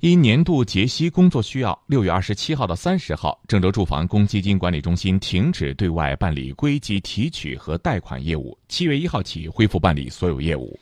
因年度结息工作需要六月二十七号到三十号郑州住房公积金管理中心停止对外办理归集提取和贷款业务七月一号起恢复办理所有业务。